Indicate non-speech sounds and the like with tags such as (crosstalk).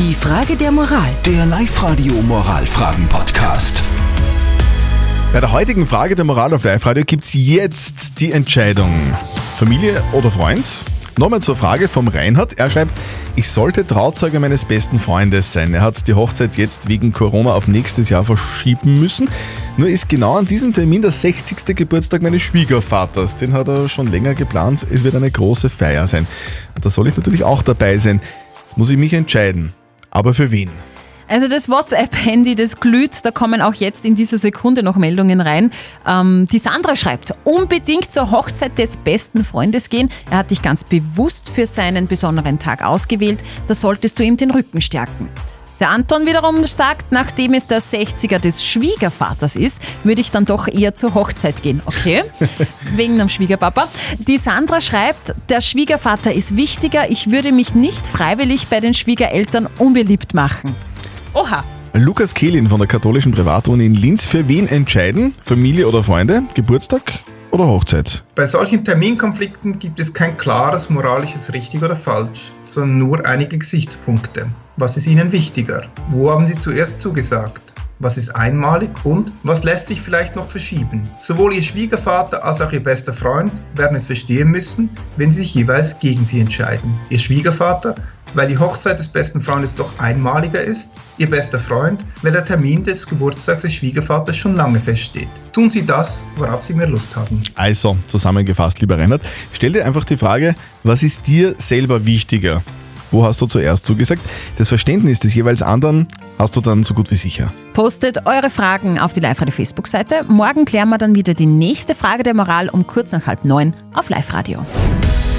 Die Frage der Moral. Der Live-Radio Moralfragen-Podcast. Bei der heutigen Frage der Moral auf Live-Radio gibt es jetzt die Entscheidung. Familie oder Freund? Nochmal zur Frage vom Reinhard. Er schreibt, ich sollte Trauzeuge meines besten Freundes sein. Er hat die Hochzeit jetzt wegen Corona auf nächstes Jahr verschieben müssen. Nur ist genau an diesem Termin der 60. Geburtstag meines Schwiegervaters. Den hat er schon länger geplant. Es wird eine große Feier sein. Da soll ich natürlich auch dabei sein. Jetzt muss ich mich entscheiden. Aber für wen? Also das WhatsApp-Handy, das glüht, da kommen auch jetzt in dieser Sekunde noch Meldungen rein. Ähm, die Sandra schreibt, unbedingt zur Hochzeit des besten Freundes gehen. Er hat dich ganz bewusst für seinen besonderen Tag ausgewählt. Da solltest du ihm den Rücken stärken. Der Anton wiederum sagt, nachdem es der 60er des Schwiegervaters ist, würde ich dann doch eher zur Hochzeit gehen. Okay, (laughs) wegen dem Schwiegerpapa. Die Sandra schreibt, der Schwiegervater ist wichtiger. Ich würde mich nicht freiwillig bei den Schwiegereltern unbeliebt machen. Oha. Lukas Kehlin von der katholischen Privatuni in Linz. Für wen entscheiden? Familie oder Freunde? Geburtstag oder Hochzeit? Bei solchen Terminkonflikten gibt es kein klares moralisches richtig oder falsch, sondern nur einige Gesichtspunkte. Was ist Ihnen wichtiger? Wo haben Sie zuerst zugesagt? Was ist einmalig und was lässt sich vielleicht noch verschieben? Sowohl Ihr Schwiegervater als auch Ihr bester Freund werden es verstehen müssen, wenn sie sich jeweils gegen Sie entscheiden. Ihr Schwiegervater weil die Hochzeit des besten Freundes doch einmaliger ist, ihr bester Freund, weil der Termin des Geburtstags des Schwiegervaters schon lange feststeht. Tun Sie das, worauf Sie mehr Lust haben. Also, zusammengefasst, lieber Reinhard, stell dir einfach die Frage, was ist dir selber wichtiger? Wo hast du zuerst zugesagt? Das Verständnis des jeweils anderen hast du dann so gut wie sicher. Postet eure Fragen auf die Live-Radio Facebook-Seite. Morgen klären wir dann wieder die nächste Frage der Moral um kurz nach halb neun auf Live-Radio.